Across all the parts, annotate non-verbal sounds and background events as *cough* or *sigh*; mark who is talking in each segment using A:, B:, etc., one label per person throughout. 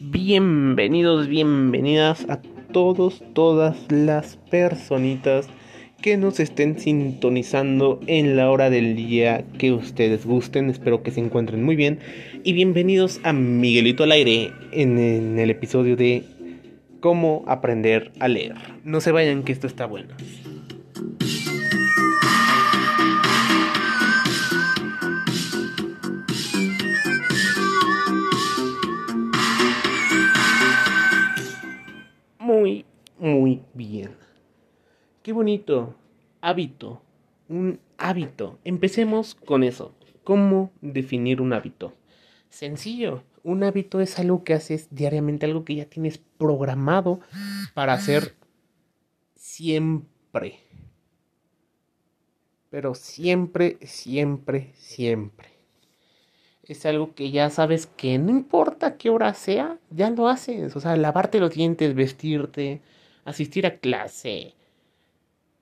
A: Bienvenidos, bienvenidas a todos, todas las personitas que nos estén sintonizando en la hora del día que ustedes gusten. Espero que se encuentren muy bien. Y bienvenidos a Miguelito al aire en, en el episodio de cómo aprender a leer. No se vayan que esto está bueno. Muy, bien. Qué bonito. Hábito. Un hábito. Empecemos con eso. ¿Cómo definir un hábito? Sencillo. Un hábito es algo que haces diariamente, algo que ya tienes programado para hacer siempre. Pero siempre, siempre, siempre. Es algo que ya sabes que no importa qué hora sea, ya lo haces. O sea, lavarte los dientes, vestirte, asistir a clase.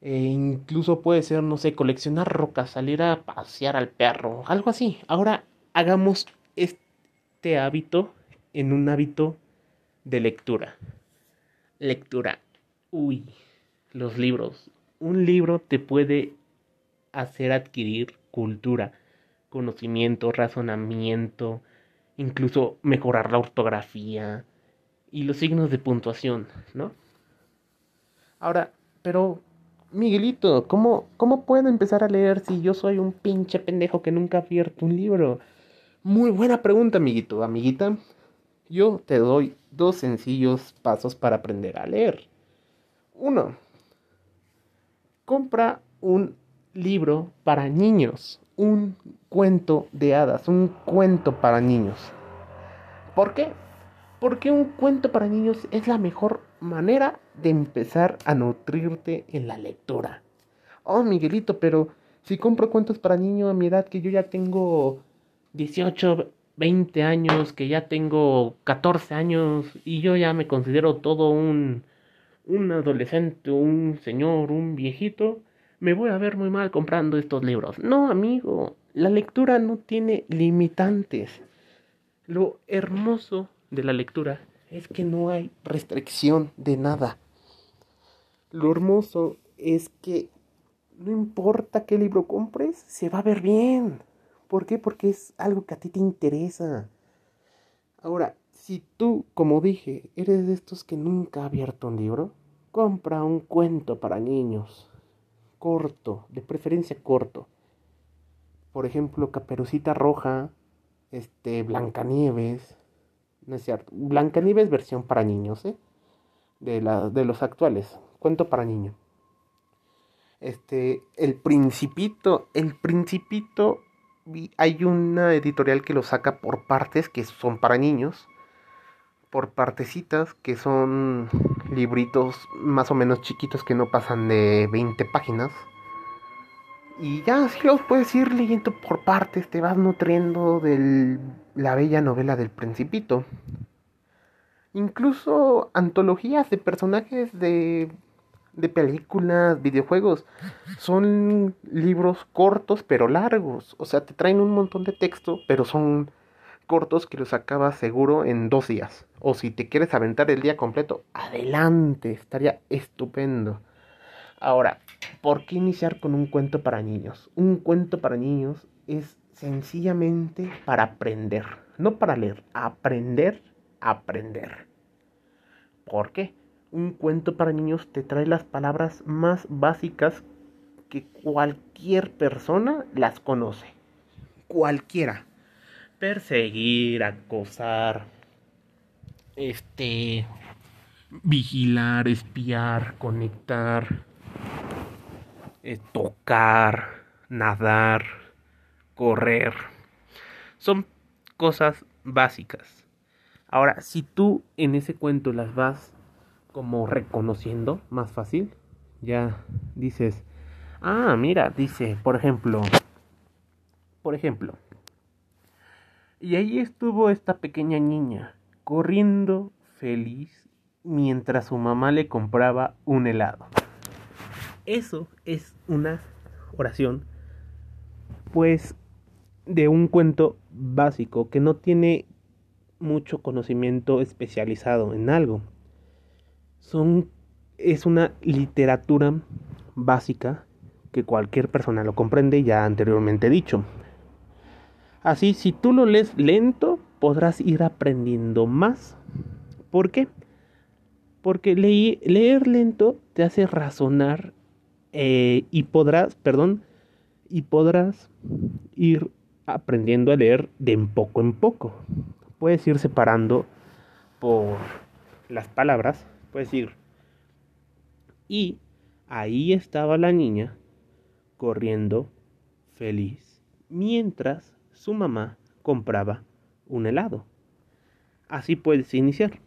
A: E incluso puede ser, no sé, coleccionar rocas, salir a pasear al perro, algo así. Ahora hagamos este hábito en un hábito de lectura. Lectura. Uy, los libros. Un libro te puede hacer adquirir cultura, conocimiento, razonamiento, incluso mejorar la ortografía y los signos de puntuación, ¿no? Ahora, pero Miguelito, ¿cómo, ¿cómo puedo empezar a leer si yo soy un pinche pendejo que nunca ha abierto un libro? Muy buena pregunta, amiguito, amiguita. Yo te doy dos sencillos pasos para aprender a leer. Uno, compra un libro para niños, un cuento de hadas, un cuento para niños. ¿Por qué? Porque un cuento para niños es la mejor manera de empezar a nutrirte en la lectura. Oh, Miguelito, pero si compro cuentos para niños a mi edad que yo ya tengo 18, 20 años, que ya tengo 14 años y yo ya me considero todo un, un adolescente, un señor, un viejito, me voy a ver muy mal comprando estos libros. No, amigo, la lectura no tiene limitantes. Lo hermoso de la lectura es que no hay restricción de nada. Lo hermoso es que no importa qué libro compres, se va a ver bien. ¿Por qué? Porque es algo que a ti te interesa. Ahora, si tú, como dije, eres de estos que nunca ha abierto un libro, compra un cuento para niños. Corto, de preferencia corto. Por ejemplo, Caperucita Roja, este, Blancanieves. No es cierto. Blancanieves versión para niños, ¿eh? De, la, de los actuales. Cuento para niños. Este, El Principito. El Principito hay una editorial que lo saca por partes que son para niños, por partecitas que son libritos más o menos chiquitos que no pasan de 20 páginas. Y ya así los puedes ir leyendo por partes, te vas nutriendo de la bella novela del principito. Incluso antologías de personajes de de películas, videojuegos. Son libros cortos pero largos. O sea, te traen un montón de texto, pero son cortos que los acabas seguro en dos días. O si te quieres aventar el día completo, adelante, estaría estupendo. Ahora, ¿por qué iniciar con un cuento para niños? Un cuento para niños es sencillamente para aprender, no para leer, aprender, aprender. ¿Por qué? un cuento para niños te trae las palabras más básicas que cualquier persona las conoce. Cualquiera. Perseguir, acosar, este, vigilar, espiar, conectar, eh, tocar, nadar, correr. Son cosas básicas. Ahora, si tú en ese cuento las vas como reconociendo más fácil. Ya dices, ah, mira, dice, por ejemplo, por ejemplo, y ahí estuvo esta pequeña niña corriendo feliz mientras su mamá le compraba un helado. Eso es una oración, pues de un cuento básico que no tiene mucho conocimiento especializado en algo. Son es una literatura básica que cualquier persona lo comprende, ya anteriormente dicho. Así, si tú lo lees lento, podrás ir aprendiendo más. ¿Por qué? Porque leer lento te hace razonar eh, y podrás, perdón, y podrás ir aprendiendo a leer de en poco en poco. Puedes ir separando por las palabras, puedes ir. Y ahí estaba la niña corriendo feliz mientras su mamá compraba un helado. Así puedes iniciar,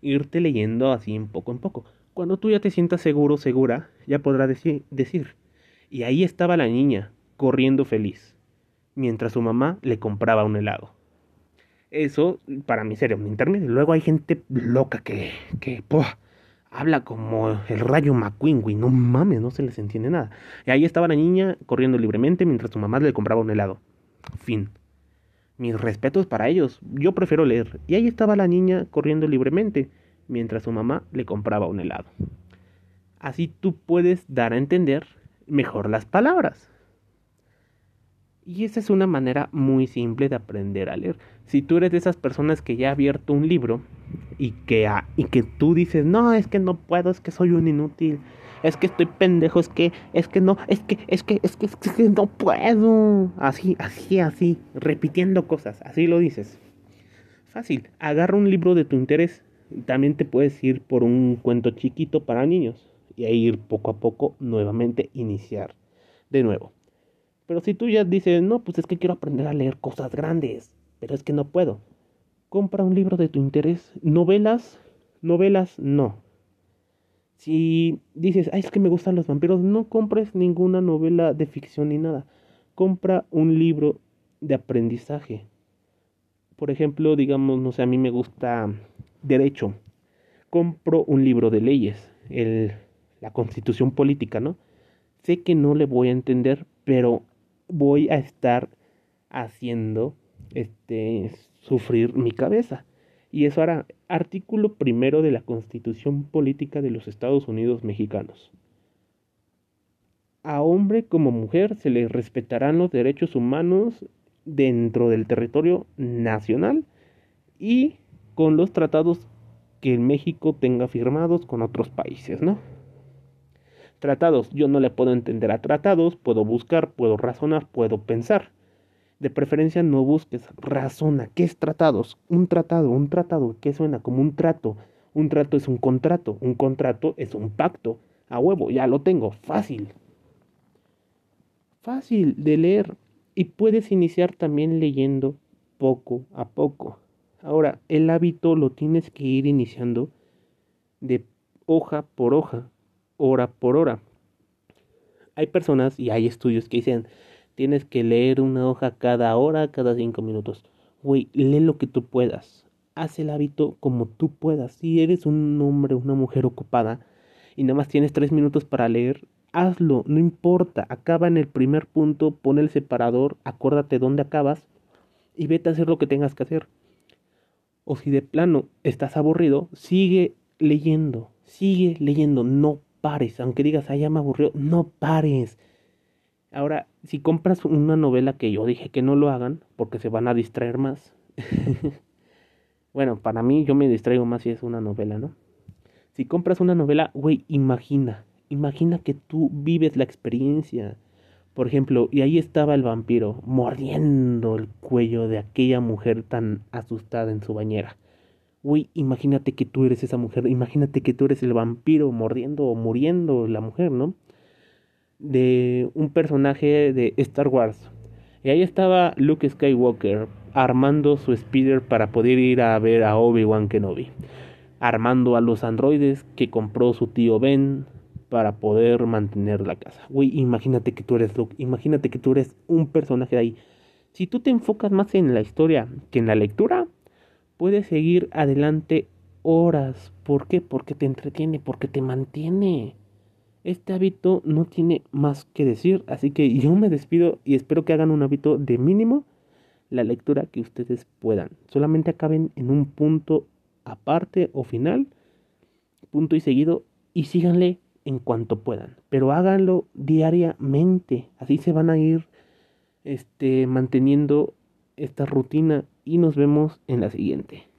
A: irte leyendo así en poco en poco. Cuando tú ya te sientas seguro, segura, ya podrás decir, y ahí estaba la niña, corriendo feliz, mientras su mamá le compraba un helado. Eso para mí sería un intermedio. Luego hay gente loca que, que habla como el rayo McQueen, güey. No mames, no se les entiende nada. Y ahí estaba la niña corriendo libremente mientras su mamá le compraba un helado. Fin. Mis respetos para ellos. Yo prefiero leer. Y ahí estaba la niña corriendo libremente mientras su mamá le compraba un helado. Así tú puedes dar a entender mejor las palabras. Y esa es una manera muy simple de aprender a leer. Si tú eres de esas personas que ya ha abierto un libro y que, y que tú dices, no, es que no puedo, es que soy un inútil, es que estoy pendejo, es que, es que no, es que, es que, es que, es que no puedo. Así, así, así, repitiendo cosas, así lo dices. Fácil, agarra un libro de tu interés. También te puedes ir por un cuento chiquito para niños y ahí ir poco a poco nuevamente iniciar de nuevo. Pero si tú ya dices, no, pues es que quiero aprender a leer cosas grandes, pero es que no puedo. Compra un libro de tu interés. Novelas, novelas, no. Si dices, ay, es que me gustan los vampiros, no compres ninguna novela de ficción ni nada. Compra un libro de aprendizaje. Por ejemplo, digamos, no sé, a mí me gusta derecho. Compro un libro de leyes, el, la constitución política, ¿no? Sé que no le voy a entender, pero voy a estar haciendo este sufrir mi cabeza. Y eso hará artículo primero de la Constitución Política de los Estados Unidos Mexicanos. A hombre como mujer se le respetarán los derechos humanos dentro del territorio nacional y con los tratados que México tenga firmados con otros países, ¿no? Tratados, yo no le puedo entender a tratados, puedo buscar, puedo razonar, puedo pensar. De preferencia no busques, razona. ¿Qué es tratados? Un tratado, un tratado, ¿qué suena? Como un trato. Un trato es un contrato, un contrato es un pacto. A huevo, ya lo tengo, fácil. Fácil de leer. Y puedes iniciar también leyendo poco a poco. Ahora, el hábito lo tienes que ir iniciando de hoja por hoja hora por hora. Hay personas y hay estudios que dicen, tienes que leer una hoja cada hora, cada cinco minutos. Güey, lee lo que tú puedas. Haz el hábito como tú puedas. Si eres un hombre o una mujer ocupada y nada más tienes tres minutos para leer, hazlo, no importa. Acaba en el primer punto, pon el separador, acuérdate dónde acabas y vete a hacer lo que tengas que hacer. O si de plano estás aburrido, sigue leyendo, sigue leyendo, no pares, aunque digas, ay, ya me aburrió, no pares. Ahora, si compras una novela que yo dije que no lo hagan, porque se van a distraer más. *laughs* bueno, para mí yo me distraigo más si es una novela, ¿no? Si compras una novela, güey, imagina, imagina que tú vives la experiencia. Por ejemplo, y ahí estaba el vampiro mordiendo el cuello de aquella mujer tan asustada en su bañera. Uy, imagínate que tú eres esa mujer, imagínate que tú eres el vampiro mordiendo o muriendo la mujer, ¿no? De un personaje de Star Wars. Y ahí estaba Luke Skywalker armando su speeder para poder ir a ver a Obi-Wan Kenobi. Armando a los androides que compró su tío Ben para poder mantener la casa. Uy, imagínate que tú eres Luke, imagínate que tú eres un personaje de ahí. Si tú te enfocas más en la historia que en la lectura, puedes seguir adelante horas. ¿Por qué? Porque te entretiene, porque te mantiene. Este hábito no tiene más que decir, así que yo me despido y espero que hagan un hábito de mínimo la lectura que ustedes puedan. Solamente acaben en un punto aparte o final, punto y seguido, y síganle en cuanto puedan. Pero háganlo diariamente. Así se van a ir este, manteniendo esta rutina y nos vemos en la siguiente.